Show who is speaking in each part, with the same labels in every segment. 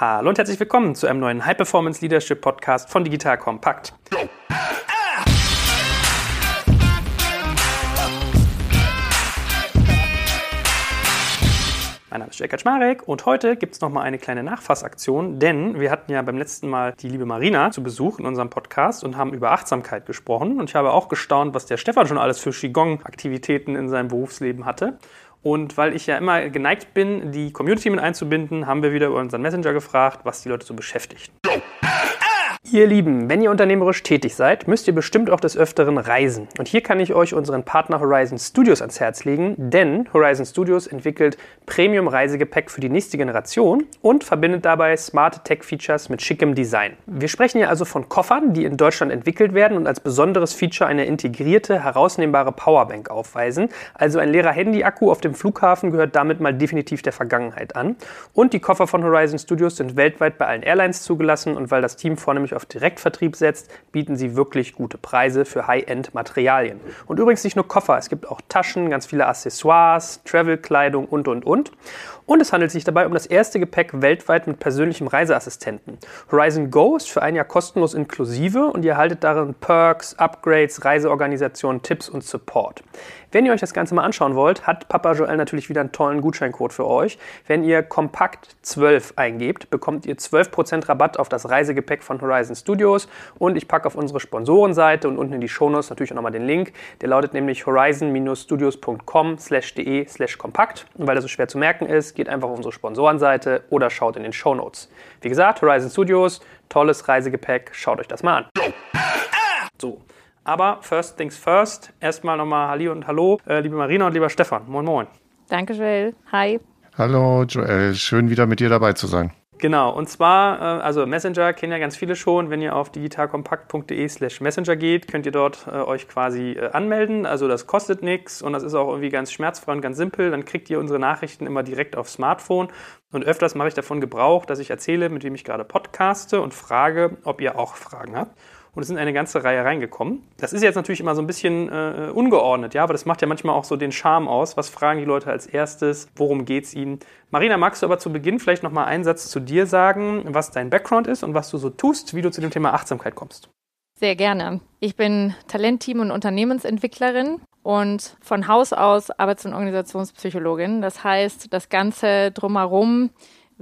Speaker 1: Hallo und herzlich willkommen zu einem neuen High Performance Leadership Podcast von Digital Compact. Mein Name ist Jörg Kaczmarek und heute gibt es nochmal eine kleine Nachfassaktion, denn wir hatten ja beim letzten Mal die liebe Marina zu Besuch in unserem Podcast und haben über Achtsamkeit gesprochen. Und ich habe auch gestaunt, was der Stefan schon alles für Qigong-Aktivitäten in seinem Berufsleben hatte. Und weil ich ja immer geneigt bin, die Community mit einzubinden, haben wir wieder über unseren Messenger gefragt, was die Leute so beschäftigt. Ihr Lieben, wenn ihr unternehmerisch tätig seid, müsst ihr bestimmt auch des Öfteren reisen. Und hier kann ich euch unseren Partner Horizon Studios ans Herz legen, denn Horizon Studios entwickelt Premium-Reisegepäck für die nächste Generation und verbindet dabei smarte Tech-Features mit schickem Design. Wir sprechen hier also von Koffern, die in Deutschland entwickelt werden und als besonderes Feature eine integrierte, herausnehmbare Powerbank aufweisen. Also ein leerer Handy-Akku auf dem Flughafen gehört damit mal definitiv der Vergangenheit an. Und die Koffer von Horizon Studios sind weltweit bei allen Airlines zugelassen und weil das Team vornehmlich auf auf Direktvertrieb setzt, bieten sie wirklich gute Preise für High-End-Materialien. Und übrigens nicht nur Koffer, es gibt auch Taschen, ganz viele Accessoires, Travel-Kleidung und, und, und. Und es handelt sich dabei um das erste Gepäck weltweit mit persönlichem Reiseassistenten. Horizon Go ist für ein Jahr kostenlos inklusive und ihr erhaltet darin Perks, Upgrades, Reiseorganisationen, Tipps und Support. Wenn ihr euch das Ganze mal anschauen wollt, hat Papa Joel natürlich wieder einen tollen Gutscheincode für euch. Wenn ihr Kompakt 12 eingebt, bekommt ihr 12% Rabatt auf das Reisegepäck von Horizon Studios und ich packe auf unsere Sponsorenseite und unten in die Shownotes natürlich auch nochmal den Link. Der lautet nämlich horizon-studios.com de slash kompakt. Und weil das so schwer zu merken ist, geht einfach auf unsere Sponsorenseite oder schaut in den Shownotes. Wie gesagt, Horizon Studios, tolles Reisegepäck, schaut euch das mal an. So, aber first things first. Erstmal nochmal Halli und Hallo, äh, liebe Marina und lieber Stefan. Moin, moin.
Speaker 2: Danke, Joel. Hi.
Speaker 3: Hallo, Joel. Schön wieder mit dir dabei zu sein.
Speaker 1: Genau, und zwar, äh, also Messenger kennen ja ganz viele schon. Wenn ihr auf digitalkompakt.de slash Messenger geht, könnt ihr dort äh, euch quasi äh, anmelden. Also das kostet nichts und das ist auch irgendwie ganz schmerzfrei und ganz simpel. Dann kriegt ihr unsere Nachrichten immer direkt aufs Smartphone. Und öfters mache ich davon Gebrauch, dass ich erzähle, mit wem ich gerade podcaste und frage, ob ihr auch Fragen habt und es sind eine ganze Reihe reingekommen. Das ist jetzt natürlich immer so ein bisschen äh, ungeordnet, ja, aber das macht ja manchmal auch so den Charme aus. Was fragen die Leute als erstes? Worum geht es ihnen? Marina, magst du aber zu Beginn vielleicht noch mal einen Satz zu dir sagen, was dein Background ist und was du so tust, wie du zu dem Thema Achtsamkeit kommst?
Speaker 2: Sehr gerne. Ich bin Talentteam- und Unternehmensentwicklerin und von Haus aus Arbeits- und Organisationspsychologin. Das heißt, das Ganze drumherum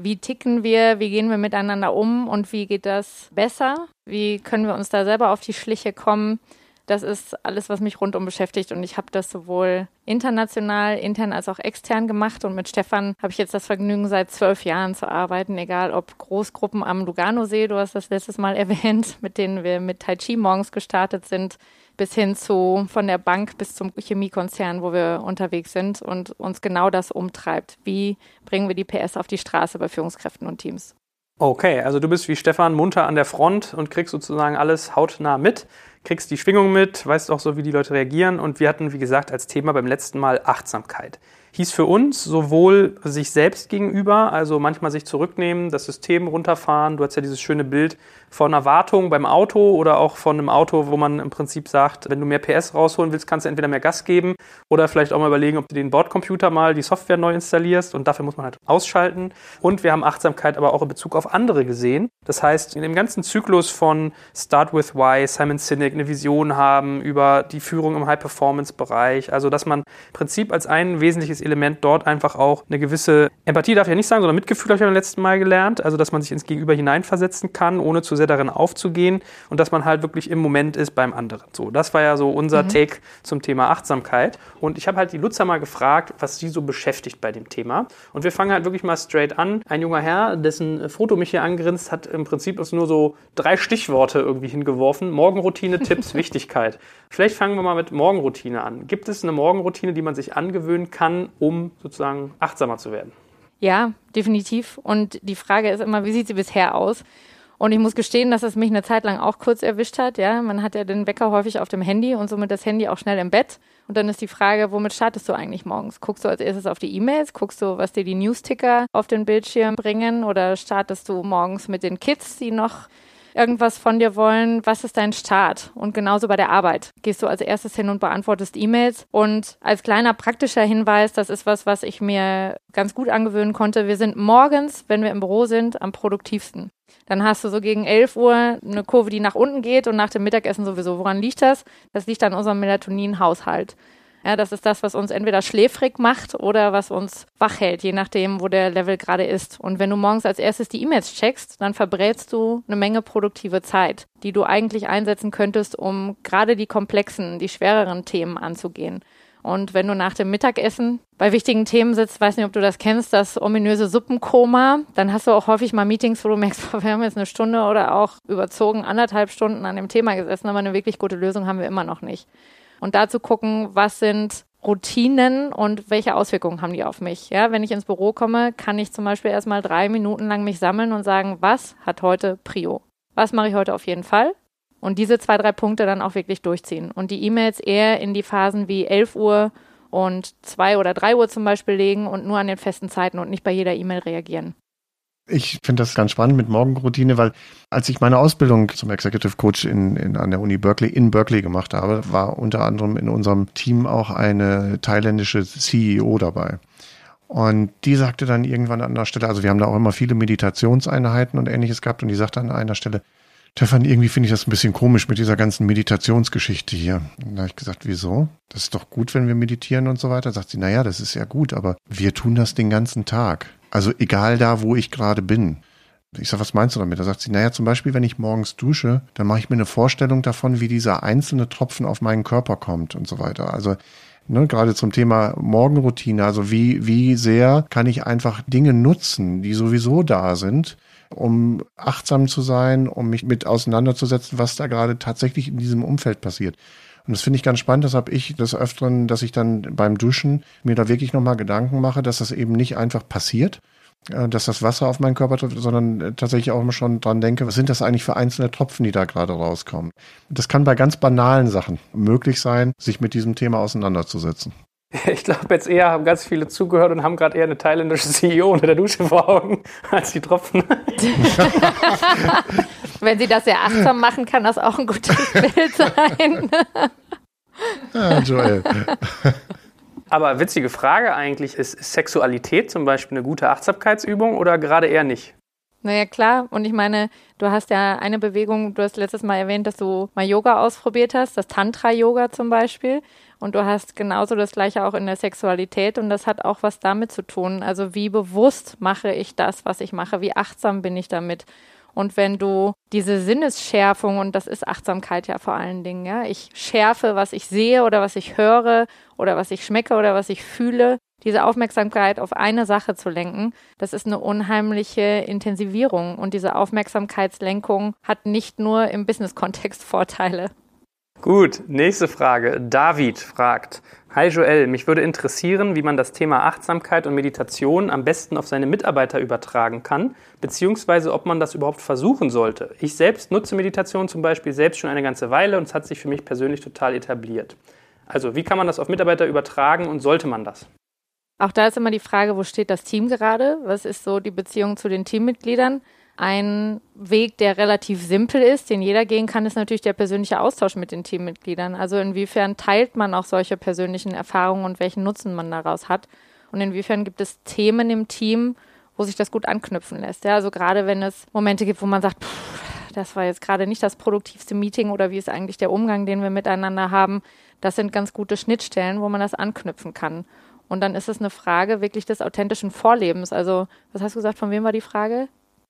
Speaker 2: wie ticken wir, wie gehen wir miteinander um? Und wie geht das besser? Wie können wir uns da selber auf die Schliche kommen? Das ist alles, was mich rundum beschäftigt. Und ich habe das sowohl international, intern als auch extern gemacht. Und mit Stefan habe ich jetzt das Vergnügen, seit zwölf Jahren zu arbeiten, egal ob Großgruppen am Lugano-See, du hast das letztes Mal erwähnt, mit denen wir mit Tai Chi morgens gestartet sind, bis hin zu von der Bank bis zum Chemiekonzern, wo wir unterwegs sind und uns genau das umtreibt. Wie bringen wir die PS auf die Straße bei Führungskräften und Teams?
Speaker 1: Okay, also du bist wie Stefan munter an der Front und kriegst sozusagen alles hautnah mit, kriegst die Schwingung mit, weißt auch so, wie die Leute reagieren. Und wir hatten, wie gesagt, als Thema beim letzten Mal Achtsamkeit hieß für uns sowohl sich selbst gegenüber, also manchmal sich zurücknehmen, das System runterfahren. Du hast ja dieses schöne Bild von Erwartung beim Auto oder auch von einem Auto, wo man im Prinzip sagt, wenn du mehr PS rausholen willst, kannst du entweder mehr Gas geben oder vielleicht auch mal überlegen, ob du den Bordcomputer mal die Software neu installierst und dafür muss man halt ausschalten. Und wir haben Achtsamkeit aber auch in Bezug auf andere gesehen. Das heißt, in dem ganzen Zyklus von Start with Why, Simon Sinek, eine Vision haben über die Führung im High-Performance-Bereich, also dass man im Prinzip als ein wesentliches Element dort einfach auch eine gewisse Empathie, darf ich ja nicht sagen, sondern Mitgefühl habe ich beim letzten Mal gelernt. Also, dass man sich ins Gegenüber hineinversetzen kann, ohne zu sehr darin aufzugehen und dass man halt wirklich im Moment ist beim anderen. So, das war ja so unser mhm. Take zum Thema Achtsamkeit. Und ich habe halt die Lutzer mal gefragt, was sie so beschäftigt bei dem Thema. Und wir fangen halt wirklich mal straight an. Ein junger Herr, dessen Foto mich hier angrinst, hat im Prinzip nur so drei Stichworte irgendwie hingeworfen. Morgenroutine, Tipps, Wichtigkeit. Vielleicht fangen wir mal mit Morgenroutine an. Gibt es eine Morgenroutine, die man sich angewöhnen kann, um sozusagen achtsamer zu werden.
Speaker 2: Ja, definitiv. Und die Frage ist immer, wie sieht sie bisher aus? Und ich muss gestehen, dass es mich eine Zeit lang auch kurz erwischt hat. Ja, man hat ja den Wecker häufig auf dem Handy und somit das Handy auch schnell im Bett. Und dann ist die Frage, womit startest du eigentlich morgens? Guckst du als erstes auf die E-Mails? Guckst du, was dir die Newsticker auf den Bildschirm bringen? Oder startest du morgens mit den Kids, die noch irgendwas von dir wollen, was ist dein Start? Und genauso bei der Arbeit. Gehst du als erstes hin und beantwortest E-Mails. Und als kleiner praktischer Hinweis, das ist was, was ich mir ganz gut angewöhnen konnte. Wir sind morgens, wenn wir im Büro sind, am produktivsten. Dann hast du so gegen 11 Uhr eine Kurve, die nach unten geht und nach dem Mittagessen sowieso. Woran liegt das? Das liegt an unserem Melatonin-Haushalt. Ja, das ist das, was uns entweder schläfrig macht oder was uns wach hält, je nachdem, wo der Level gerade ist. Und wenn du morgens als erstes die E-Mails checkst, dann verbrätst du eine Menge produktive Zeit, die du eigentlich einsetzen könntest, um gerade die komplexen, die schwereren Themen anzugehen. Und wenn du nach dem Mittagessen bei wichtigen Themen sitzt, weiß nicht, ob du das kennst, das ominöse Suppenkoma, dann hast du auch häufig mal Meetings, wo du merkst, wir haben jetzt eine Stunde oder auch überzogen anderthalb Stunden an dem Thema gesessen, aber eine wirklich gute Lösung haben wir immer noch nicht und dazu gucken, was sind Routinen und welche Auswirkungen haben die auf mich. Ja, wenn ich ins Büro komme, kann ich zum Beispiel erstmal drei Minuten lang mich sammeln und sagen, was hat heute Prio? Was mache ich heute auf jeden Fall? Und diese zwei, drei Punkte dann auch wirklich durchziehen. Und die E-Mails eher in die Phasen wie 11 Uhr und 2 oder 3 Uhr zum Beispiel legen und nur an den festen Zeiten und nicht bei jeder E-Mail reagieren.
Speaker 3: Ich finde das ganz spannend mit Morgenroutine, weil als ich meine Ausbildung zum Executive Coach in, in, an der Uni Berkeley in Berkeley gemacht habe, war unter anderem in unserem Team auch eine thailändische CEO dabei. Und die sagte dann irgendwann an einer Stelle, also wir haben da auch immer viele Meditationseinheiten und ähnliches gehabt und die sagte an einer Stelle, Stefan, irgendwie finde ich das ein bisschen komisch mit dieser ganzen Meditationsgeschichte hier. Da habe ich gesagt, wieso? Das ist doch gut, wenn wir meditieren und so weiter. Sagt sie, naja, das ist ja gut, aber wir tun das den ganzen Tag. Also egal da, wo ich gerade bin. Ich sage, was meinst du damit? Da sagt sie, naja, zum Beispiel, wenn ich morgens dusche, dann mache ich mir eine Vorstellung davon, wie dieser einzelne Tropfen auf meinen Körper kommt und so weiter. Also ne, gerade zum Thema Morgenroutine, also wie, wie sehr kann ich einfach Dinge nutzen, die sowieso da sind, um achtsam zu sein, um mich mit auseinanderzusetzen, was da gerade tatsächlich in diesem Umfeld passiert. Und das finde ich ganz spannend. Das habe ich des Öfteren, dass ich dann beim Duschen mir da wirklich nochmal Gedanken mache, dass das eben nicht einfach passiert, äh, dass das Wasser auf meinen Körper trifft, sondern äh, tatsächlich auch immer schon dran denke, was sind das eigentlich für einzelne Tropfen, die da gerade rauskommen. Das kann bei ganz banalen Sachen möglich sein, sich mit diesem Thema auseinanderzusetzen.
Speaker 1: Ich glaube, jetzt eher haben ganz viele zugehört und haben gerade eher eine thailändische CEO unter der Dusche vor Augen als die Tropfen.
Speaker 2: Wenn sie das sehr achtsam machen, kann das auch ein gutes Bild sein.
Speaker 3: ja, Joel.
Speaker 1: Aber witzige Frage eigentlich, ist Sexualität zum Beispiel eine gute Achtsamkeitsübung oder gerade eher nicht?
Speaker 2: Naja, klar. Und ich meine, du hast ja eine Bewegung, du hast letztes Mal erwähnt, dass du mal Yoga ausprobiert hast, das Tantra-Yoga zum Beispiel. Und du hast genauso das Gleiche auch in der Sexualität und das hat auch was damit zu tun. Also wie bewusst mache ich das, was ich mache? Wie achtsam bin ich damit? Und wenn du diese Sinnesschärfung, und das ist Achtsamkeit ja vor allen Dingen, ja, ich schärfe, was ich sehe oder was ich höre oder was ich schmecke oder was ich fühle, diese Aufmerksamkeit auf eine Sache zu lenken, das ist eine unheimliche Intensivierung. Und diese Aufmerksamkeitslenkung hat nicht nur im Business-Kontext Vorteile.
Speaker 1: Gut, nächste Frage. David fragt, Hi Joel, mich würde interessieren, wie man das Thema Achtsamkeit und Meditation am besten auf seine Mitarbeiter übertragen kann, beziehungsweise ob man das überhaupt versuchen sollte. Ich selbst nutze Meditation zum Beispiel selbst schon eine ganze Weile und es hat sich für mich persönlich total etabliert. Also, wie kann man das auf Mitarbeiter übertragen und sollte man das?
Speaker 2: Auch da ist immer die Frage, wo steht das Team gerade? Was ist so die Beziehung zu den Teammitgliedern? Ein Weg, der relativ simpel ist, den jeder gehen kann, ist natürlich der persönliche Austausch mit den Teammitgliedern. Also inwiefern teilt man auch solche persönlichen Erfahrungen und welchen Nutzen man daraus hat? Und inwiefern gibt es Themen im Team, wo sich das gut anknüpfen lässt? Ja, also gerade wenn es Momente gibt, wo man sagt, pff, das war jetzt gerade nicht das produktivste Meeting oder wie ist eigentlich der Umgang, den wir miteinander haben, das sind ganz gute Schnittstellen, wo man das anknüpfen kann. Und dann ist es eine Frage wirklich des authentischen Vorlebens. Also, was hast du gesagt, von wem war die Frage?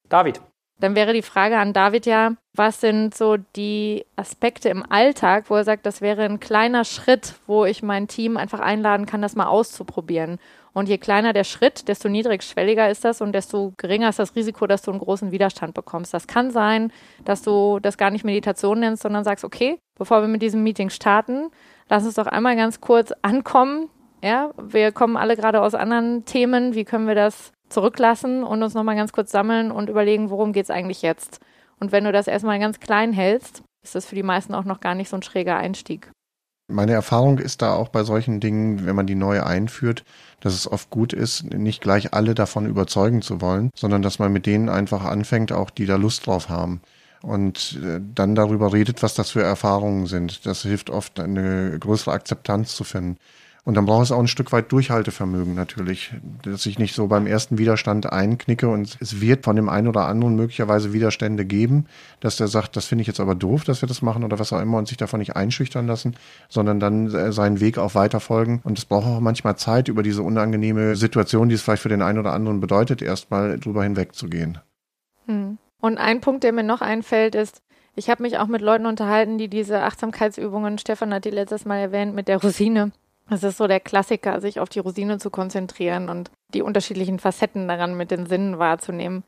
Speaker 1: David.
Speaker 2: Dann wäre die Frage an David ja, was sind so die Aspekte im Alltag, wo er sagt, das wäre ein kleiner Schritt, wo ich mein Team einfach einladen kann, das mal auszuprobieren. Und je kleiner der Schritt, desto niedrigschwelliger ist das und desto geringer ist das Risiko, dass du einen großen Widerstand bekommst. Das kann sein, dass du das gar nicht Meditation nennst, sondern sagst, okay, bevor wir mit diesem Meeting starten, lass uns doch einmal ganz kurz ankommen. Ja, wir kommen alle gerade aus anderen Themen. Wie können wir das zurücklassen und uns nochmal ganz kurz sammeln und überlegen, worum geht es eigentlich jetzt. Und wenn du das erstmal ganz klein hältst, ist das für die meisten auch noch gar nicht so ein schräger Einstieg.
Speaker 3: Meine Erfahrung ist da auch bei solchen Dingen, wenn man die neu einführt, dass es oft gut ist, nicht gleich alle davon überzeugen zu wollen, sondern dass man mit denen einfach anfängt, auch die da Lust drauf haben. und äh, dann darüber redet, was das für Erfahrungen sind. Das hilft oft, eine größere Akzeptanz zu finden. Und dann braucht es auch ein Stück weit Durchhaltevermögen natürlich, dass ich nicht so beim ersten Widerstand einknicke und es wird von dem einen oder anderen möglicherweise Widerstände geben, dass der sagt, das finde ich jetzt aber doof, dass wir das machen oder was auch immer und sich davon nicht einschüchtern lassen, sondern dann äh, seinen Weg auch weiterfolgen. Und es braucht auch manchmal Zeit, über diese unangenehme Situation, die es vielleicht für den einen oder anderen bedeutet, erstmal drüber hinwegzugehen.
Speaker 2: Hm. Und ein Punkt, der mir noch einfällt, ist, ich habe mich auch mit Leuten unterhalten, die diese Achtsamkeitsübungen, Stefan hat die letztes Mal erwähnt, mit der Rosine es ist so der Klassiker, sich auf die Rosine zu konzentrieren und die unterschiedlichen Facetten daran mit den Sinnen wahrzunehmen.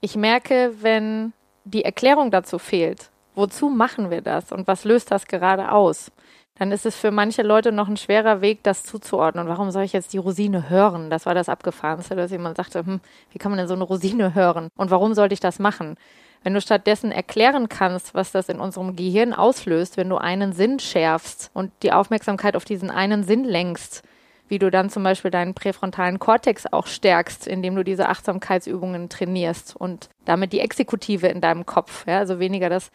Speaker 2: Ich merke, wenn die Erklärung dazu fehlt, wozu machen wir das und was löst das gerade aus, dann ist es für manche Leute noch ein schwerer Weg, das zuzuordnen. Warum soll ich jetzt die Rosine hören? Das war das Abgefahrenste, dass jemand sagte, hm, wie kann man denn so eine Rosine hören? Und warum sollte ich das machen? Wenn du stattdessen erklären kannst, was das in unserem Gehirn auslöst, wenn du einen Sinn schärfst und die Aufmerksamkeit auf diesen einen Sinn lenkst, wie du dann zum Beispiel deinen präfrontalen Kortex auch stärkst, indem du diese Achtsamkeitsübungen trainierst und damit die Exekutive in deinem Kopf, ja, also weniger das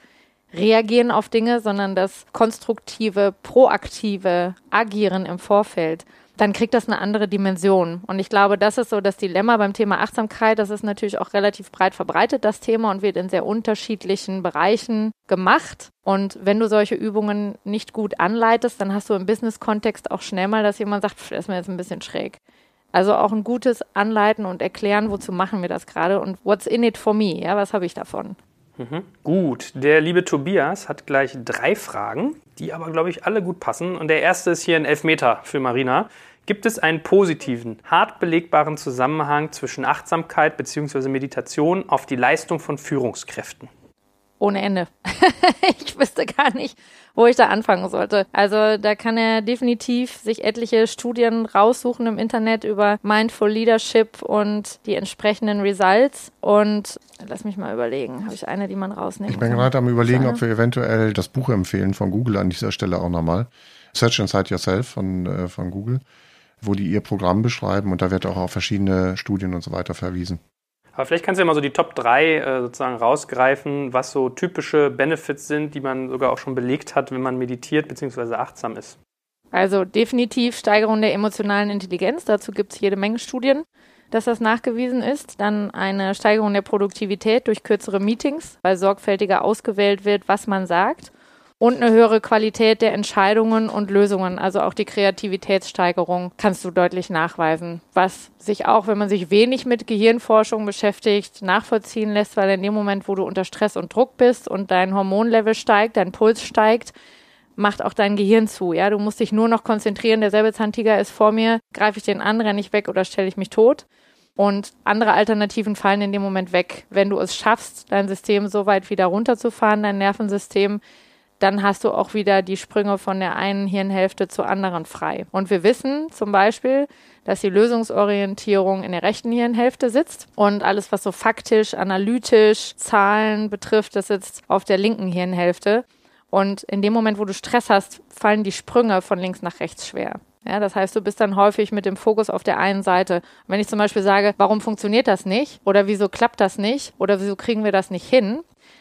Speaker 2: Reagieren auf Dinge, sondern das konstruktive, proaktive Agieren im Vorfeld dann kriegt das eine andere Dimension. Und ich glaube, das ist so das Dilemma beim Thema Achtsamkeit. Das ist natürlich auch relativ breit verbreitet, das Thema, und wird in sehr unterschiedlichen Bereichen gemacht. Und wenn du solche Übungen nicht gut anleitest, dann hast du im Business-Kontext auch schnell mal, dass jemand sagt, das ist mir jetzt ein bisschen schräg. Also auch ein gutes Anleiten und Erklären, wozu machen wir das gerade und what's in it for me? Ja, was habe ich davon?
Speaker 1: Mhm. Gut, der liebe Tobias hat gleich drei Fragen, die aber, glaube ich, alle gut passen. Und der erste ist hier ein Elfmeter für Marina. Gibt es einen positiven, hart belegbaren Zusammenhang zwischen Achtsamkeit bzw. Meditation auf die Leistung von Führungskräften?
Speaker 2: Ohne Ende. ich wüsste gar nicht, wo ich da anfangen sollte. Also da kann er definitiv sich etliche Studien raussuchen im Internet über Mindful Leadership und die entsprechenden Results. Und lass mich mal überlegen, habe ich eine, die man rausnimmt?
Speaker 3: Ich bin gerade am überlegen, ob wir eventuell das Buch empfehlen von Google an dieser Stelle auch nochmal. Search Inside Yourself von, äh, von Google wo die ihr Programm beschreiben und da wird auch auf verschiedene Studien und so weiter verwiesen.
Speaker 1: Aber vielleicht kannst du ja mal so die Top 3 äh, sozusagen rausgreifen, was so typische Benefits sind, die man sogar auch schon belegt hat, wenn man meditiert bzw. achtsam ist.
Speaker 2: Also definitiv Steigerung der emotionalen Intelligenz. Dazu gibt es jede Menge Studien, dass das nachgewiesen ist. Dann eine Steigerung der Produktivität durch kürzere Meetings, weil sorgfältiger ausgewählt wird, was man sagt und eine höhere Qualität der Entscheidungen und Lösungen, also auch die Kreativitätssteigerung, kannst du deutlich nachweisen. Was sich auch, wenn man sich wenig mit Gehirnforschung beschäftigt, nachvollziehen lässt, weil in dem Moment, wo du unter Stress und Druck bist und dein Hormonlevel steigt, dein Puls steigt, macht auch dein Gehirn zu. Ja, du musst dich nur noch konzentrieren. Der Säbelzahntiger ist vor mir. Greife ich den an, renne ich weg oder stelle ich mich tot? Und andere Alternativen fallen in dem Moment weg. Wenn du es schaffst, dein System so weit wieder runterzufahren, dein Nervensystem, dann hast du auch wieder die Sprünge von der einen Hirnhälfte zur anderen frei. Und wir wissen zum Beispiel, dass die Lösungsorientierung in der rechten Hirnhälfte sitzt und alles, was so faktisch, analytisch, Zahlen betrifft, das sitzt auf der linken Hirnhälfte. Und in dem Moment, wo du Stress hast, fallen die Sprünge von links nach rechts schwer. Ja, das heißt, du bist dann häufig mit dem Fokus auf der einen Seite. wenn ich zum Beispiel sage, warum funktioniert das nicht? Oder wieso klappt das nicht? Oder wieso kriegen wir das nicht hin?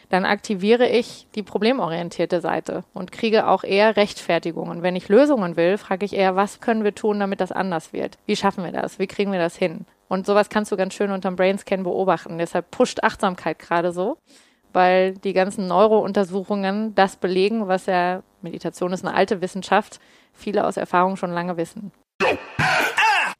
Speaker 2: Dann aktiviere ich die problemorientierte Seite und kriege auch eher Rechtfertigungen. Wenn ich Lösungen will, frage ich eher, was können wir tun, damit das anders wird? Wie schaffen wir das? Wie kriegen wir das hin? Und sowas kannst du ganz schön unterm Brainscan beobachten. Deshalb pusht Achtsamkeit gerade so, weil die ganzen Neurountersuchungen das belegen, was ja, Meditation ist eine alte Wissenschaft, viele aus Erfahrung schon lange wissen.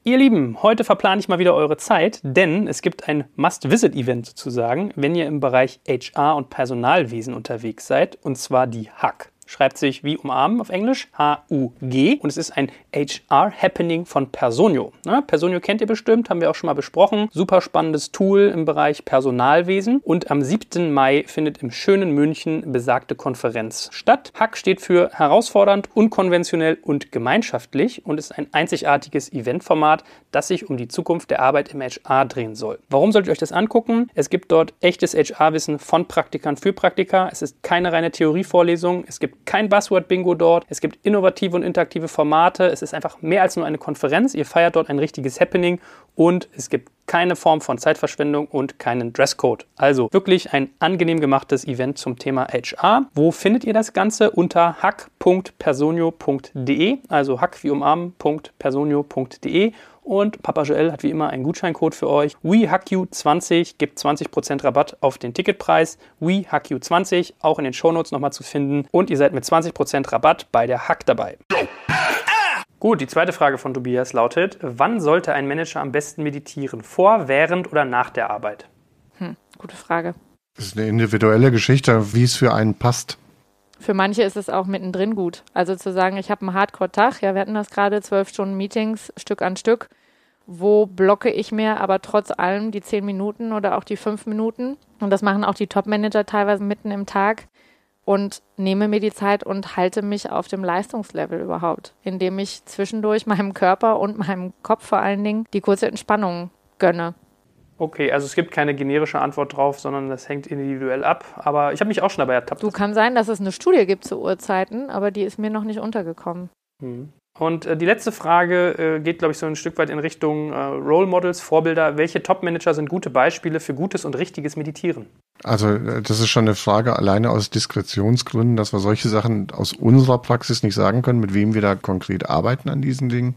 Speaker 1: Ihr Lieben, heute verplane ich mal wieder eure Zeit, denn es gibt ein Must-Visit-Event sozusagen, wenn ihr im Bereich HR und Personalwesen unterwegs seid, und zwar die Hack schreibt sich wie umarmen auf Englisch, H-U-G. Und es ist ein HR-Happening von Personio. Ne? Personio kennt ihr bestimmt, haben wir auch schon mal besprochen. Super spannendes Tool im Bereich Personalwesen. Und am 7. Mai findet im schönen München besagte Konferenz statt. Hack steht für herausfordernd, unkonventionell und gemeinschaftlich und ist ein einzigartiges Eventformat, das sich um die Zukunft der Arbeit im HR drehen soll. Warum solltet ihr euch das angucken? Es gibt dort echtes HR-Wissen von Praktikern für Praktiker. Es ist keine reine Theorievorlesung. Es gibt kein Buzzword-Bingo dort. Es gibt innovative und interaktive Formate. Es ist einfach mehr als nur eine Konferenz. Ihr feiert dort ein richtiges Happening und es gibt keine Form von Zeitverschwendung und keinen Dresscode. Also wirklich ein angenehm gemachtes Event zum Thema HR. Wo findet ihr das Ganze? Unter hack.personio.de, also hack wie umarmen.personio.de und Papa Joel hat wie immer einen Gutscheincode für euch. WeHackYou20 gibt 20% Rabatt auf den Ticketpreis. WeHackYou20 auch in den Shownotes nochmal zu finden. Und ihr seid mit 20% Rabatt bei der Hack dabei. Gut, die zweite Frage von Tobias lautet, wann sollte ein Manager am besten meditieren? Vor, während oder nach der Arbeit?
Speaker 2: Hm, gute Frage.
Speaker 3: Das ist eine individuelle Geschichte, wie es für einen passt.
Speaker 2: Für manche ist es auch mittendrin gut. Also zu sagen, ich habe einen Hardcore-Tag, ja, wir hatten das gerade, zwölf Stunden Meetings, Stück an Stück. Wo blocke ich mir aber trotz allem die zehn Minuten oder auch die fünf Minuten? Und das machen auch die Top-Manager teilweise mitten im Tag und nehme mir die Zeit und halte mich auf dem Leistungslevel überhaupt, indem ich zwischendurch meinem Körper und meinem Kopf vor allen Dingen die kurze Entspannung gönne.
Speaker 1: Okay, also es gibt keine generische Antwort drauf, sondern das hängt individuell ab. Aber ich habe mich auch schon dabei ertappt.
Speaker 2: Du kann sein, dass es eine Studie gibt zu Uhrzeiten, aber die ist mir noch nicht untergekommen.
Speaker 1: Hm. Und äh, die letzte Frage äh, geht, glaube ich, so ein Stück weit in Richtung äh, Role Models, Vorbilder. Welche Top-Manager sind gute Beispiele für gutes und richtiges Meditieren?
Speaker 3: Also äh, das ist schon eine Frage alleine aus Diskretionsgründen, dass wir solche Sachen aus unserer Praxis nicht sagen können, mit wem wir da konkret arbeiten an diesen Dingen.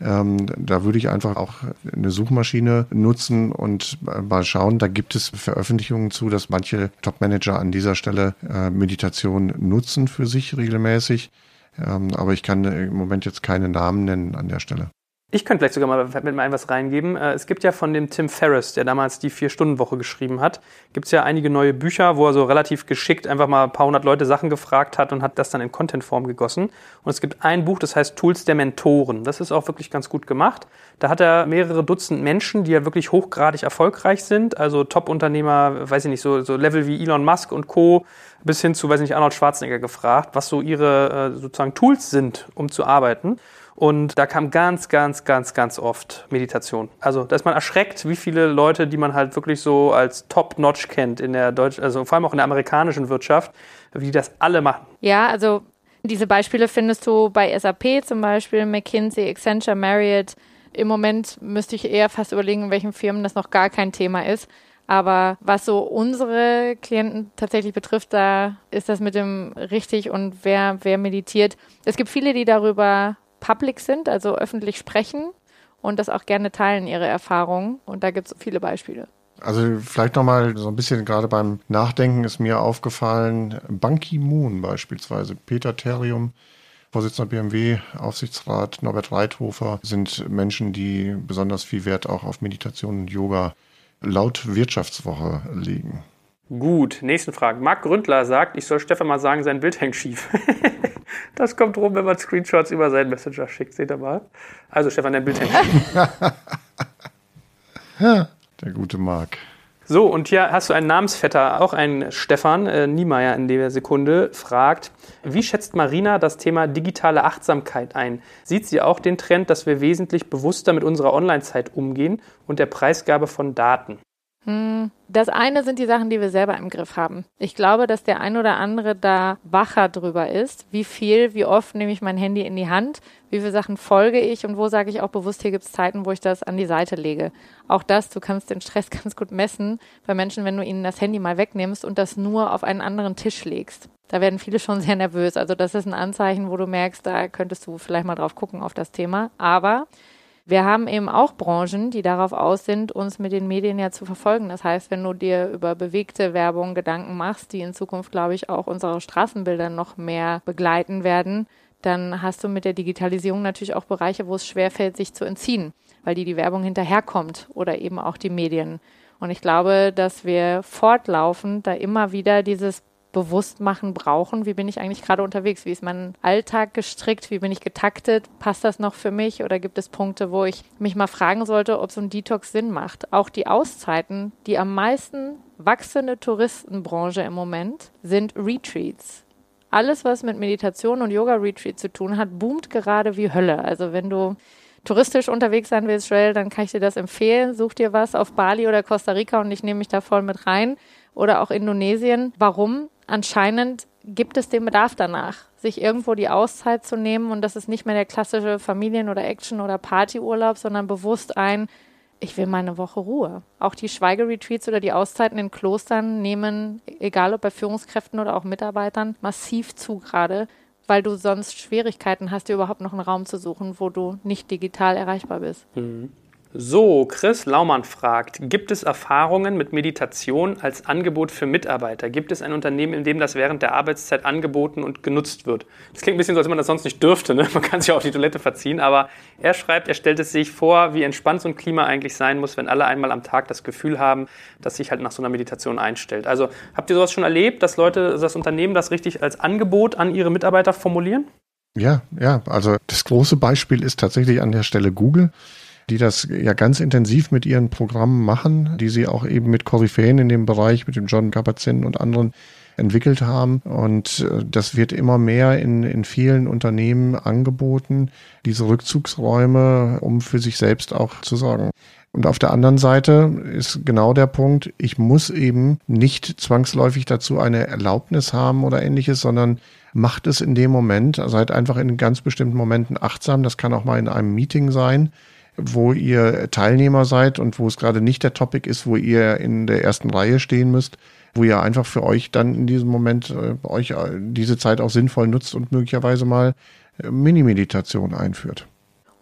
Speaker 3: Ähm, da würde ich einfach auch eine Suchmaschine nutzen und mal schauen. Da gibt es Veröffentlichungen zu, dass manche Top-Manager an dieser Stelle äh, Meditation nutzen für sich regelmäßig. Ähm, aber ich kann im Moment jetzt keine Namen nennen an der Stelle.
Speaker 1: Ich könnte vielleicht sogar mal mit mal was reingeben. Äh, es gibt ja von dem Tim Ferriss, der damals die Vier-Stunden-Woche geschrieben hat, gibt es ja einige neue Bücher, wo er so relativ geschickt einfach mal ein paar hundert Leute Sachen gefragt hat und hat das dann in Contentform gegossen. Und es gibt ein Buch, das heißt Tools der Mentoren. Das ist auch wirklich ganz gut gemacht. Da hat er mehrere Dutzend Menschen, die ja wirklich hochgradig erfolgreich sind, also Top-Unternehmer, weiß ich nicht, so, so Level wie Elon Musk und Co., bis hin zu, weiß ich nicht, Arnold Schwarzenegger gefragt, was so ihre äh, sozusagen Tools sind, um zu arbeiten. Und da kam ganz, ganz, ganz, ganz oft Meditation. Also da ist man erschreckt, wie viele Leute, die man halt wirklich so als Top-Notch kennt in der deutschen, also vor allem auch in der amerikanischen Wirtschaft, wie das alle machen.
Speaker 2: Ja, also diese Beispiele findest du bei SAP zum Beispiel, McKinsey, Accenture, Marriott. Im Moment müsste ich eher fast überlegen, in welchen Firmen das noch gar kein Thema ist. Aber was so unsere Klienten tatsächlich betrifft, da ist das mit dem richtig und wer, wer meditiert. Es gibt viele, die darüber public sind, also öffentlich sprechen und das auch gerne teilen, ihre Erfahrungen. Und da gibt es viele Beispiele.
Speaker 3: Also vielleicht nochmal so ein bisschen gerade beim Nachdenken ist mir aufgefallen, Ban Ki-moon beispielsweise, Peter Therium, Vorsitzender BMW, Aufsichtsrat, Norbert Reithofer sind Menschen, die besonders viel Wert auch auf Meditation und Yoga laut Wirtschaftswoche legen.
Speaker 1: Gut, nächste Frage. Marc Gründler sagt, ich soll Stefan mal sagen, sein Bild hängt schief. das kommt rum, wenn man Screenshots über seinen Messenger schickt. Seht ihr mal? Also Stefan, dein Bild hängt.
Speaker 3: Der gute Marc.
Speaker 1: So, und hier hast du einen Namensvetter, auch ein Stefan äh, Niemeyer in der Sekunde, fragt, wie schätzt Marina das Thema digitale Achtsamkeit ein? Sieht sie auch den Trend, dass wir wesentlich bewusster mit unserer Online-Zeit umgehen und der Preisgabe von Daten?
Speaker 2: Hm, das eine sind die Sachen, die wir selber im Griff haben. Ich glaube, dass der ein oder andere da wacher drüber ist. Wie viel, wie oft nehme ich mein Handy in die Hand? Wie viele Sachen folge ich? Und wo sage ich auch bewusst, hier gibt es Zeiten, wo ich das an die Seite lege. Auch das, du kannst den Stress ganz gut messen bei Menschen, wenn du ihnen das Handy mal wegnimmst und das nur auf einen anderen Tisch legst. Da werden viele schon sehr nervös. Also das ist ein Anzeichen, wo du merkst, da könntest du vielleicht mal drauf gucken auf das Thema. Aber wir haben eben auch Branchen, die darauf aus sind, uns mit den Medien ja zu verfolgen. Das heißt, wenn du dir über bewegte Werbung Gedanken machst, die in Zukunft, glaube ich, auch unsere Straßenbilder noch mehr begleiten werden, dann hast du mit der Digitalisierung natürlich auch Bereiche, wo es schwerfällt, sich zu entziehen, weil die die Werbung hinterherkommt oder eben auch die Medien. Und ich glaube, dass wir fortlaufend da immer wieder dieses bewusst machen brauchen. Wie bin ich eigentlich gerade unterwegs? Wie ist mein Alltag gestrickt? Wie bin ich getaktet? Passt das noch für mich? Oder gibt es Punkte, wo ich mich mal fragen sollte, ob so ein Detox Sinn macht? Auch die Auszeiten, die am meisten wachsende Touristenbranche im Moment, sind Retreats. Alles, was mit Meditation und Yoga-Retreat zu tun hat, boomt gerade wie Hölle. Also wenn du touristisch unterwegs sein willst, Joel, dann kann ich dir das empfehlen. Such dir was auf Bali oder Costa Rica und ich nehme mich da voll mit rein. Oder auch Indonesien. Warum? Anscheinend gibt es den Bedarf danach, sich irgendwo die Auszeit zu nehmen und das ist nicht mehr der klassische Familien- oder Action- oder Partyurlaub, sondern bewusst ein, ich will meine Woche Ruhe. Auch die Schweigeretreats oder die Auszeiten in Klostern nehmen, egal ob bei Führungskräften oder auch Mitarbeitern, massiv zu gerade, weil du sonst Schwierigkeiten hast, dir überhaupt noch einen Raum zu suchen, wo du nicht digital erreichbar bist.
Speaker 1: Mhm. So, Chris Laumann fragt, gibt es Erfahrungen mit Meditation als Angebot für Mitarbeiter? Gibt es ein Unternehmen, in dem das während der Arbeitszeit angeboten und genutzt wird? Das klingt ein bisschen so, als man das sonst nicht dürfte. Ne? Man kann sich auch auf die Toilette verziehen, aber er schreibt, er stellt es sich vor, wie entspannt so ein Klima eigentlich sein muss, wenn alle einmal am Tag das Gefühl haben, dass sich halt nach so einer Meditation einstellt. Also habt ihr sowas schon erlebt, dass Leute, das Unternehmen das richtig als Angebot an ihre Mitarbeiter formulieren?
Speaker 3: Ja, ja, also das große Beispiel ist tatsächlich an der Stelle Google die das ja ganz intensiv mit ihren Programmen machen, die sie auch eben mit Koryphäen in dem Bereich, mit dem John Kabat-Zinn und anderen entwickelt haben. Und äh, das wird immer mehr in, in vielen Unternehmen angeboten, diese Rückzugsräume, um für sich selbst auch zu sorgen. Und auf der anderen Seite ist genau der Punkt, ich muss eben nicht zwangsläufig dazu eine Erlaubnis haben oder ähnliches, sondern macht es in dem Moment, seid einfach in ganz bestimmten Momenten achtsam. Das kann auch mal in einem Meeting sein wo ihr Teilnehmer seid und wo es gerade nicht der Topic ist, wo ihr in der ersten Reihe stehen müsst, wo ihr einfach für euch dann in diesem Moment äh, euch äh, diese Zeit auch sinnvoll nutzt und möglicherweise mal äh, Mini-Meditation einführt.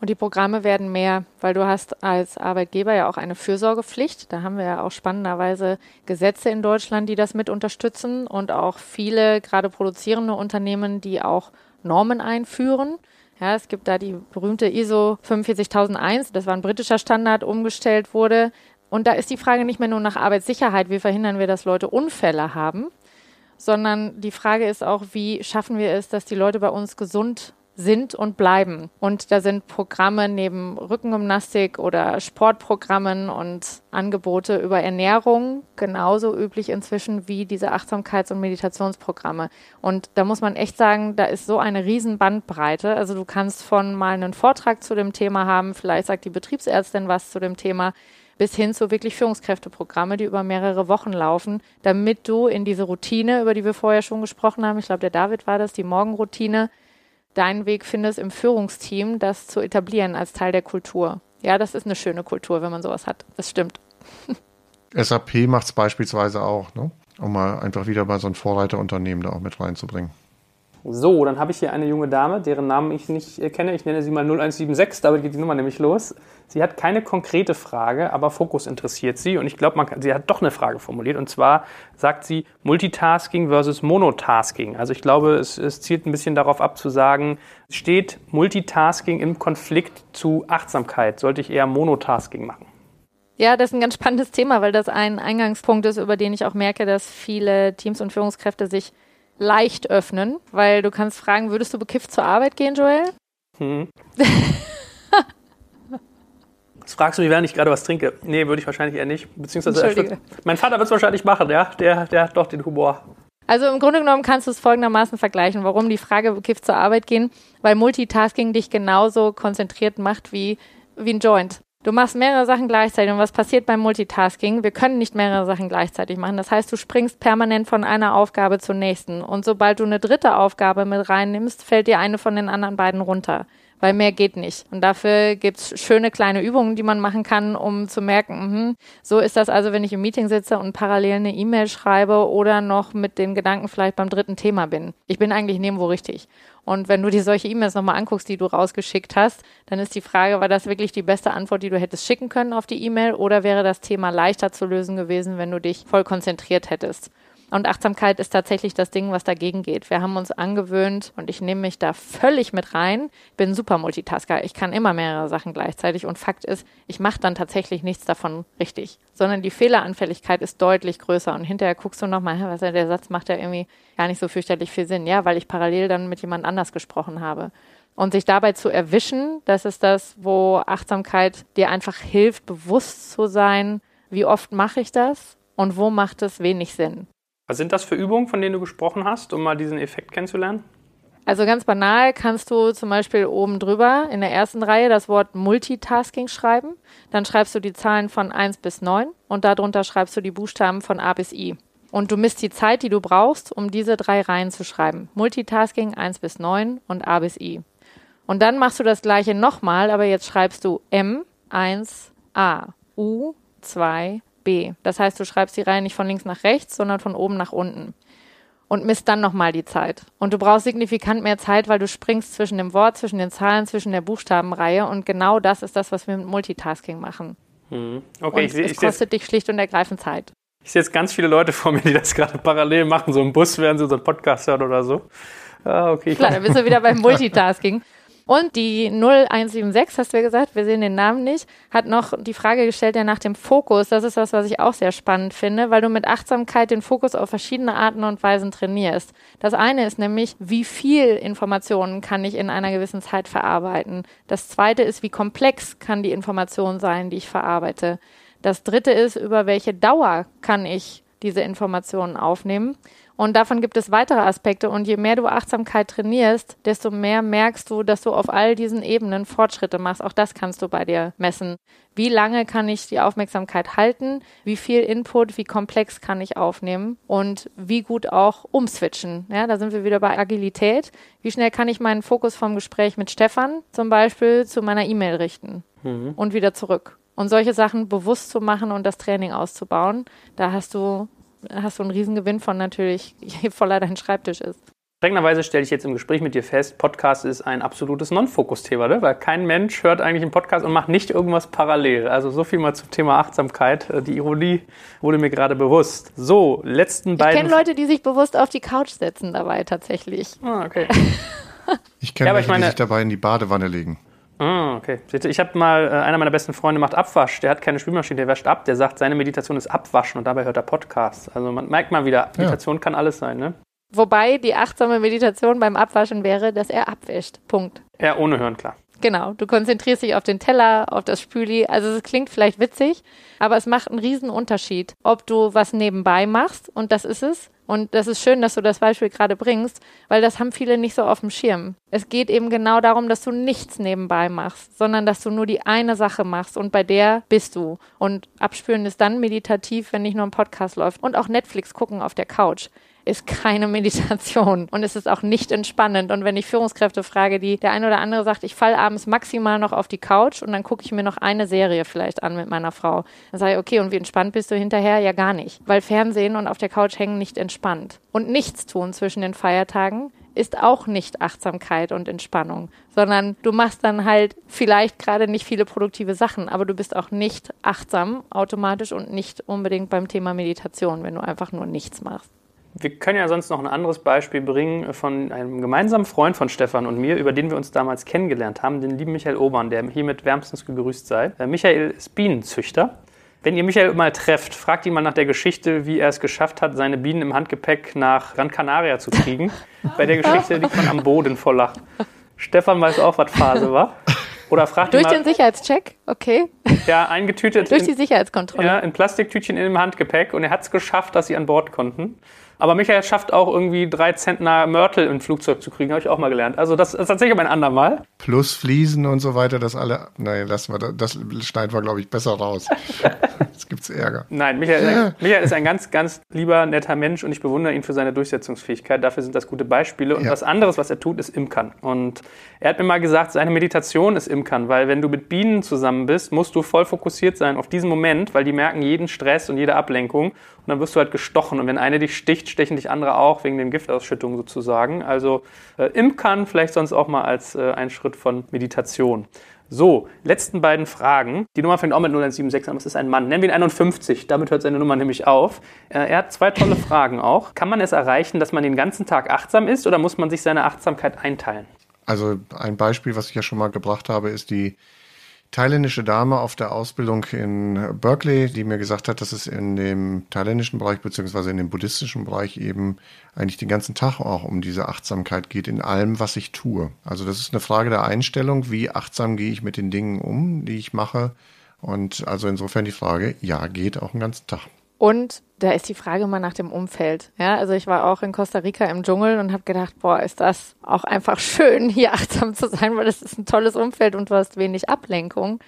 Speaker 2: Und die Programme werden mehr, weil du hast als Arbeitgeber ja auch eine Fürsorgepflicht. Da haben wir ja auch spannenderweise Gesetze in Deutschland, die das mit unterstützen und auch viele gerade produzierende Unternehmen, die auch Normen einführen. Ja, es gibt da die berühmte ISO 45001, das war ein britischer Standard, umgestellt wurde. Und da ist die Frage nicht mehr nur nach Arbeitssicherheit, wie verhindern wir, dass Leute Unfälle haben, sondern die Frage ist auch, wie schaffen wir es, dass die Leute bei uns gesund sind und bleiben. Und da sind Programme neben Rückengymnastik oder Sportprogrammen und Angebote über Ernährung genauso üblich inzwischen wie diese Achtsamkeits- und Meditationsprogramme. Und da muss man echt sagen, da ist so eine riesen Bandbreite. Also du kannst von mal einen Vortrag zu dem Thema haben, vielleicht sagt die Betriebsärztin was zu dem Thema, bis hin zu wirklich Führungskräfteprogramme, die über mehrere Wochen laufen, damit du in diese Routine, über die wir vorher schon gesprochen haben, ich glaube, der David war das, die Morgenroutine, deinen Weg findest im Führungsteam, das zu etablieren als Teil der Kultur. Ja, das ist eine schöne Kultur, wenn man sowas hat. Das stimmt.
Speaker 3: SAP macht es beispielsweise auch, ne? um mal einfach wieder mal so ein Vorreiterunternehmen da auch mit reinzubringen.
Speaker 1: So, dann habe ich hier eine junge Dame, deren Namen ich nicht äh, kenne. Ich nenne sie mal 0176, damit geht die Nummer nämlich los. Sie hat keine konkrete Frage, aber Fokus interessiert sie. Und ich glaube, sie hat doch eine Frage formuliert. Und zwar sagt sie Multitasking versus Monotasking. Also ich glaube, es, es zielt ein bisschen darauf ab zu sagen, steht Multitasking im Konflikt zu Achtsamkeit? Sollte ich eher Monotasking machen?
Speaker 2: Ja, das ist ein ganz spannendes Thema, weil das ein Eingangspunkt ist, über den ich auch merke, dass viele Teams und Führungskräfte sich leicht öffnen, weil du kannst fragen, würdest du bekifft zur Arbeit gehen, Joel? Hm.
Speaker 1: Das fragst du mich, während ich gerade was trinke. Nee, würde ich wahrscheinlich eher nicht. Beziehungsweise würd, mein Vater wird es wahrscheinlich machen, ja. Der, der hat doch den Humor.
Speaker 2: Also im Grunde genommen kannst du es folgendermaßen vergleichen, warum die Frage bekifft zur Arbeit gehen, weil Multitasking dich genauso konzentriert macht wie, wie ein Joint. Du machst mehrere Sachen gleichzeitig. Und was passiert beim Multitasking? Wir können nicht mehrere Sachen gleichzeitig machen. Das heißt, du springst permanent von einer Aufgabe zur nächsten. Und sobald du eine dritte Aufgabe mit reinnimmst, fällt dir eine von den anderen beiden runter weil mehr geht nicht. Und dafür gibt's schöne kleine Übungen, die man machen kann, um zu merken, mh, so ist das also, wenn ich im Meeting sitze und parallel eine E-Mail schreibe oder noch mit den Gedanken vielleicht beim dritten Thema bin. Ich bin eigentlich nirgendwo richtig. Und wenn du dir solche E-Mails nochmal anguckst, die du rausgeschickt hast, dann ist die Frage, war das wirklich die beste Antwort, die du hättest schicken können auf die E-Mail oder wäre das Thema leichter zu lösen gewesen, wenn du dich voll konzentriert hättest? Und Achtsamkeit ist tatsächlich das Ding, was dagegen geht. Wir haben uns angewöhnt und ich nehme mich da völlig mit rein. Ich bin super Multitasker. Ich kann immer mehrere Sachen gleichzeitig. Und Fakt ist, ich mache dann tatsächlich nichts davon richtig. Sondern die Fehleranfälligkeit ist deutlich größer. Und hinterher guckst du nochmal, was der Satz macht ja irgendwie gar nicht so fürchterlich viel Sinn. Ja, weil ich parallel dann mit jemand anders gesprochen habe. Und sich dabei zu erwischen, das ist das, wo Achtsamkeit dir einfach hilft, bewusst zu sein, wie oft mache ich das und wo macht es wenig Sinn.
Speaker 1: Was sind das für Übungen, von denen du gesprochen hast, um mal diesen Effekt kennenzulernen?
Speaker 2: Also ganz banal kannst du zum Beispiel oben drüber in der ersten Reihe das Wort Multitasking schreiben. Dann schreibst du die Zahlen von 1 bis 9 und darunter schreibst du die Buchstaben von A bis I. Und du misst die Zeit, die du brauchst, um diese drei Reihen zu schreiben. Multitasking 1 bis 9 und A bis I. Und dann machst du das gleiche nochmal, aber jetzt schreibst du M, 1, A, U, 2, B. Das heißt, du schreibst die Reihe nicht von links nach rechts, sondern von oben nach unten. Und misst dann nochmal die Zeit. Und du brauchst signifikant mehr Zeit, weil du springst zwischen dem Wort, zwischen den Zahlen, zwischen der Buchstabenreihe. Und genau das ist das, was wir mit Multitasking machen.
Speaker 1: Mhm.
Speaker 2: Okay, und ich, es ich kostet dich schlicht und ergreifend Zeit.
Speaker 1: Ich sehe jetzt ganz viele Leute vor mir, die das gerade parallel machen, so im Bus, während sie so einen Podcast hören oder so.
Speaker 2: Ah, okay. Klar, dann bist du wieder beim Multitasking. Und die 0176, hast du ja gesagt, wir sehen den Namen nicht, hat noch die Frage gestellt ja nach dem Fokus. Das ist was, was ich auch sehr spannend finde, weil du mit Achtsamkeit den Fokus auf verschiedene Arten und Weisen trainierst. Das eine ist nämlich, wie viel Informationen kann ich in einer gewissen Zeit verarbeiten. Das zweite ist, wie komplex kann die Information sein, die ich verarbeite. Das dritte ist, über welche Dauer kann ich diese Informationen aufnehmen. Und davon gibt es weitere Aspekte. Und je mehr du Achtsamkeit trainierst, desto mehr merkst du, dass du auf all diesen Ebenen Fortschritte machst. Auch das kannst du bei dir messen. Wie lange kann ich die Aufmerksamkeit halten? Wie viel Input, wie komplex kann ich aufnehmen? Und wie gut auch umswitchen? Ja, da sind wir wieder bei Agilität. Wie schnell kann ich meinen Fokus vom Gespräch mit Stefan zum Beispiel zu meiner E-Mail richten? Mhm. Und wieder zurück. Und solche Sachen bewusst zu machen und das Training auszubauen, da hast du hast du einen Riesengewinn von natürlich, je voller dein Schreibtisch ist.
Speaker 1: Strengerweise stelle ich jetzt im Gespräch mit dir fest, Podcast ist ein absolutes Non-Fokus-Thema, ne? weil kein Mensch hört eigentlich einen Podcast und macht nicht irgendwas parallel. Also so viel mal zum Thema Achtsamkeit. Äh, die Ironie wurde mir gerade bewusst. So, letzten beiden.
Speaker 2: Ich kenne Leute, die sich bewusst auf die Couch setzen dabei tatsächlich.
Speaker 1: Ah, okay.
Speaker 3: ich kenne ja, meine... die sich dabei in die Badewanne legen.
Speaker 1: Ah, okay. Ich habe mal, äh, einer meiner besten Freunde macht Abwasch, der hat keine Spülmaschine, der wäscht ab, der sagt, seine Meditation ist Abwaschen und dabei hört er Podcasts. Also man merkt mal wieder, Meditation ja. kann alles sein, ne?
Speaker 2: Wobei die achtsame Meditation beim Abwaschen wäre, dass er abwäscht. Punkt.
Speaker 1: Ja, ohne Hören, klar.
Speaker 2: Genau, du konzentrierst dich auf den Teller, auf das Spüli. Also es klingt vielleicht witzig, aber es macht einen riesen Unterschied, ob du was nebenbei machst und das ist es. Und das ist schön, dass du das Beispiel gerade bringst, weil das haben viele nicht so auf dem Schirm. Es geht eben genau darum, dass du nichts nebenbei machst, sondern dass du nur die eine Sache machst und bei der bist du. Und abspüren ist dann meditativ, wenn nicht nur ein Podcast läuft. Und auch Netflix gucken auf der Couch ist keine Meditation und es ist auch nicht entspannend. Und wenn ich Führungskräfte frage, die der eine oder andere sagt, ich falle abends maximal noch auf die Couch und dann gucke ich mir noch eine Serie vielleicht an mit meiner Frau. Dann sage ich, okay, und wie entspannt bist du hinterher? Ja, gar nicht. Weil Fernsehen und auf der Couch hängen nicht entspannt. Und nichts tun zwischen den Feiertagen ist auch nicht Achtsamkeit und Entspannung, sondern du machst dann halt vielleicht gerade nicht viele produktive Sachen, aber du bist auch nicht achtsam automatisch und nicht unbedingt beim Thema Meditation, wenn du einfach nur nichts machst.
Speaker 1: Wir können ja sonst noch ein anderes Beispiel bringen von einem gemeinsamen Freund von Stefan und mir, über den wir uns damals kennengelernt haben, den lieben Michael Obern, der hiermit wärmstens gegrüßt sei. Äh, Michael ist Bienenzüchter. Wenn ihr Michael mal trefft, fragt ihn mal nach der Geschichte, wie er es geschafft hat, seine Bienen im Handgepäck nach Gran Canaria zu kriegen. Bei der Geschichte liegt man am Boden vor Lachen. Stefan weiß auch, was Phase war. Oder fragt
Speaker 2: Durch den Sicherheitscheck, okay.
Speaker 1: Ja, eingetütet.
Speaker 2: Durch die Sicherheitskontrolle.
Speaker 1: Ja, in Plastiktütchen in dem Handgepäck und er hat es geschafft, dass sie an Bord konnten. Aber Michael schafft auch irgendwie drei Zentner Mörtel im Flugzeug zu kriegen, habe ich auch mal gelernt. Also das ist tatsächlich ein andermal.
Speaker 3: Plus Fliesen und so weiter, das alle. Nein, lassen wir das schneiden wir, glaube ich, besser raus. Jetzt gibt's Ärger.
Speaker 1: Nein, Michael. Michael ist ein ganz, ganz lieber, netter Mensch und ich bewundere ihn für seine Durchsetzungsfähigkeit. Dafür sind das gute Beispiele. Und ja. was anderes, was er tut, ist Imkern. Und er hat mir mal gesagt, seine Meditation ist Imkern, weil wenn du mit Bienen zusammen bist, musst du voll fokussiert sein auf diesen Moment, weil die merken jeden Stress und jede Ablenkung und dann wirst du halt gestochen. Und wenn eine dich sticht, stechen dich andere auch wegen den Giftausschüttungen sozusagen. Also äh, Imkern vielleicht sonst auch mal als äh, ein Schritt von Meditation. So, letzten beiden Fragen. Die Nummer fängt auch mit 0176 an, es ist ein Mann. Nennen wir ihn 51, damit hört seine Nummer nämlich auf. Äh, er hat zwei tolle Fragen auch. Kann man es erreichen, dass man den ganzen Tag achtsam ist oder muss man sich seine Achtsamkeit einteilen?
Speaker 3: Also ein Beispiel, was ich ja schon mal gebracht habe, ist die thailändische Dame auf der Ausbildung in Berkeley, die mir gesagt hat, dass es in dem thailändischen Bereich beziehungsweise in dem buddhistischen Bereich eben eigentlich den ganzen Tag auch um diese Achtsamkeit geht in allem, was ich tue. Also das ist eine Frage der Einstellung, wie achtsam gehe ich mit den Dingen um, die ich mache. Und also insofern die Frage, ja, geht auch den ganzen Tag.
Speaker 2: Und da ist die Frage mal nach dem Umfeld. Ja, also ich war auch in Costa Rica im Dschungel und habe gedacht, boah, ist das auch einfach schön, hier achtsam zu sein, weil das ist ein tolles Umfeld und du hast wenig Ablenkung.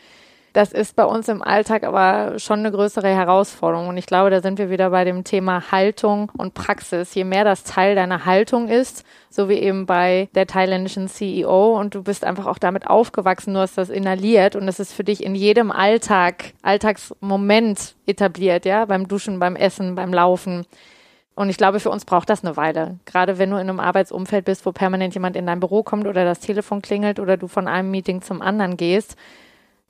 Speaker 2: Das ist bei uns im Alltag aber schon eine größere Herausforderung. Und ich glaube, da sind wir wieder bei dem Thema Haltung und Praxis. Je mehr das Teil deiner Haltung ist, so wie eben bei der thailändischen CEO, und du bist einfach auch damit aufgewachsen, du hast das inhaliert und es ist für dich in jedem Alltag, Alltagsmoment etabliert, ja, beim Duschen, beim Essen, beim Laufen. Und ich glaube, für uns braucht das eine Weile. Gerade wenn du in einem Arbeitsumfeld bist, wo permanent jemand in dein Büro kommt oder das Telefon klingelt oder du von einem Meeting zum anderen gehst,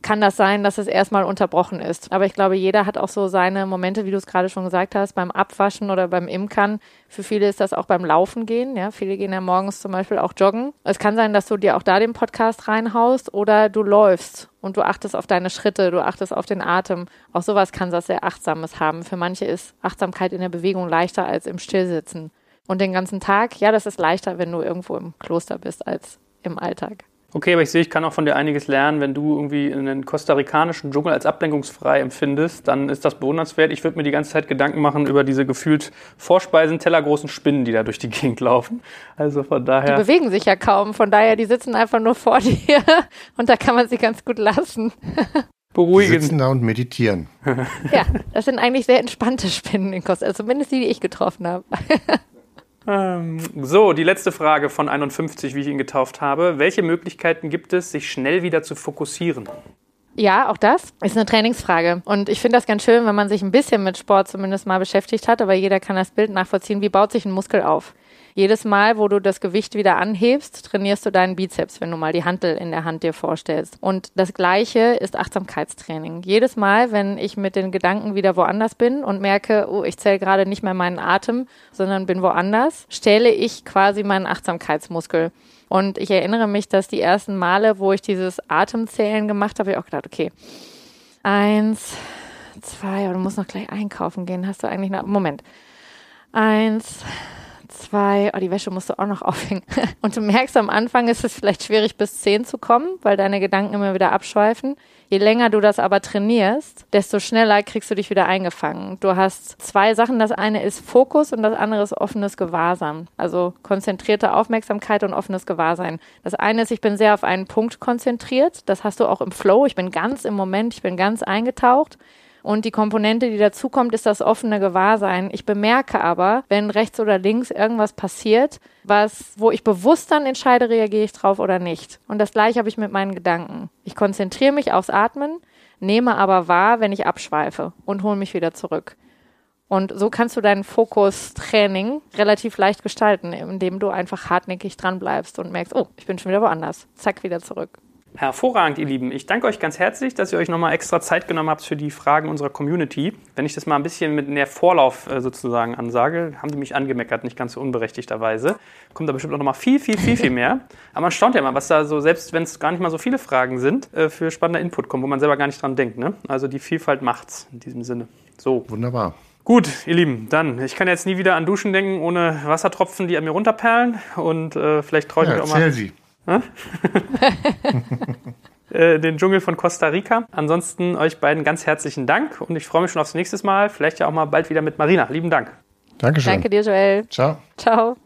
Speaker 2: kann das sein, dass es erstmal unterbrochen ist. Aber ich glaube, jeder hat auch so seine Momente, wie du es gerade schon gesagt hast, beim Abwaschen oder beim Imkern. Für viele ist das auch beim Laufen gehen. Ja, viele gehen ja morgens zum Beispiel auch joggen. Es kann sein, dass du dir auch da den Podcast reinhaust oder du läufst und du achtest auf deine Schritte, du achtest auf den Atem. Auch sowas kann was sehr Achtsames haben. Für manche ist Achtsamkeit in der Bewegung leichter als im Stillsitzen. Und den ganzen Tag, ja, das ist leichter, wenn du irgendwo im Kloster bist als im Alltag.
Speaker 1: Okay, aber ich sehe, ich kann auch von dir einiges lernen. Wenn du irgendwie einen kostarikanischen Dschungel als ablenkungsfrei empfindest, dann ist das bewundernswert. Ich würde mir die ganze Zeit Gedanken machen über diese gefühlt Vorspeisen, tellergroßen Spinnen, die da durch die Gegend laufen. Also von daher.
Speaker 2: Die bewegen sich ja kaum. Von daher, die sitzen einfach nur vor dir und da kann man sie ganz gut lassen.
Speaker 3: Beruhigen. Die sitzen da und meditieren.
Speaker 2: ja, das sind eigentlich sehr entspannte Spinnen in Costa, also zumindest die, die ich getroffen habe.
Speaker 1: Ähm, so, die letzte Frage von 51, wie ich ihn getauft habe. Welche Möglichkeiten gibt es, sich schnell wieder zu fokussieren?
Speaker 2: Ja, auch das ist eine Trainingsfrage. Und ich finde das ganz schön, wenn man sich ein bisschen mit Sport zumindest mal beschäftigt hat, aber jeder kann das Bild nachvollziehen. Wie baut sich ein Muskel auf? Jedes Mal, wo du das Gewicht wieder anhebst, trainierst du deinen Bizeps, wenn du mal die Hantel in der Hand dir vorstellst. Und das Gleiche ist Achtsamkeitstraining. Jedes Mal, wenn ich mit den Gedanken wieder woanders bin und merke, oh, ich zähle gerade nicht mehr meinen Atem, sondern bin woanders, stelle ich quasi meinen Achtsamkeitsmuskel. Und ich erinnere mich, dass die ersten Male, wo ich dieses Atemzählen gemacht habe, ich auch gedacht, okay, eins, zwei, oder du musst noch gleich einkaufen gehen. Hast du eigentlich noch, Moment. Eins, zwei, oh, die Wäsche musst du auch noch aufhängen. Und du merkst, am Anfang ist es vielleicht schwierig, bis zehn zu kommen, weil deine Gedanken immer wieder abschweifen. Je länger du das aber trainierst, desto schneller kriegst du dich wieder eingefangen. Du hast zwei Sachen. Das eine ist Fokus und das andere ist offenes Gewahrsam. Also konzentrierte Aufmerksamkeit und offenes Gewahrsein. Das eine ist, ich bin sehr auf einen Punkt konzentriert. Das hast du auch im Flow. Ich bin ganz im Moment, ich bin ganz eingetaucht. Und die Komponente, die dazukommt, ist das offene Gewahrsein. Ich bemerke aber, wenn rechts oder links irgendwas passiert, was, wo ich bewusst dann entscheide, reagiere ich drauf oder nicht. Und das gleiche habe ich mit meinen Gedanken. Ich konzentriere mich aufs Atmen, nehme aber wahr, wenn ich abschweife und hole mich wieder zurück. Und so kannst du dein Fokustraining relativ leicht gestalten, indem du einfach hartnäckig dran bleibst und merkst, oh, ich bin schon wieder woanders. Zack, wieder zurück.
Speaker 1: Hervorragend, ihr Lieben. Ich danke euch ganz herzlich, dass ihr euch nochmal extra Zeit genommen habt für die Fragen unserer Community. Wenn ich das mal ein bisschen mit mehr Vorlauf äh, sozusagen ansage, haben die mich angemeckert, nicht ganz so unberechtigterweise. Kommt da bestimmt auch nochmal viel, viel, viel, viel mehr. Aber man staunt ja mal, was da so, selbst wenn es gar nicht mal so viele Fragen sind, äh, für spannender Input kommt, wo man selber gar nicht dran denkt. Ne? Also die Vielfalt macht's in diesem Sinne. So.
Speaker 3: Wunderbar.
Speaker 1: Gut, ihr Lieben, dann, ich kann jetzt nie wieder an Duschen denken ohne Wassertropfen, die an mir runterperlen. Und äh, vielleicht traue ich
Speaker 3: ja,
Speaker 1: mich auch mal.
Speaker 3: Sie.
Speaker 1: Äh, den Dschungel von Costa Rica. Ansonsten euch beiden ganz herzlichen Dank und ich freue mich schon aufs nächste Mal. Vielleicht ja auch mal bald wieder mit Marina. Lieben Dank.
Speaker 3: Dankeschön.
Speaker 2: Danke dir, Joel.
Speaker 3: Ciao.
Speaker 2: Ciao.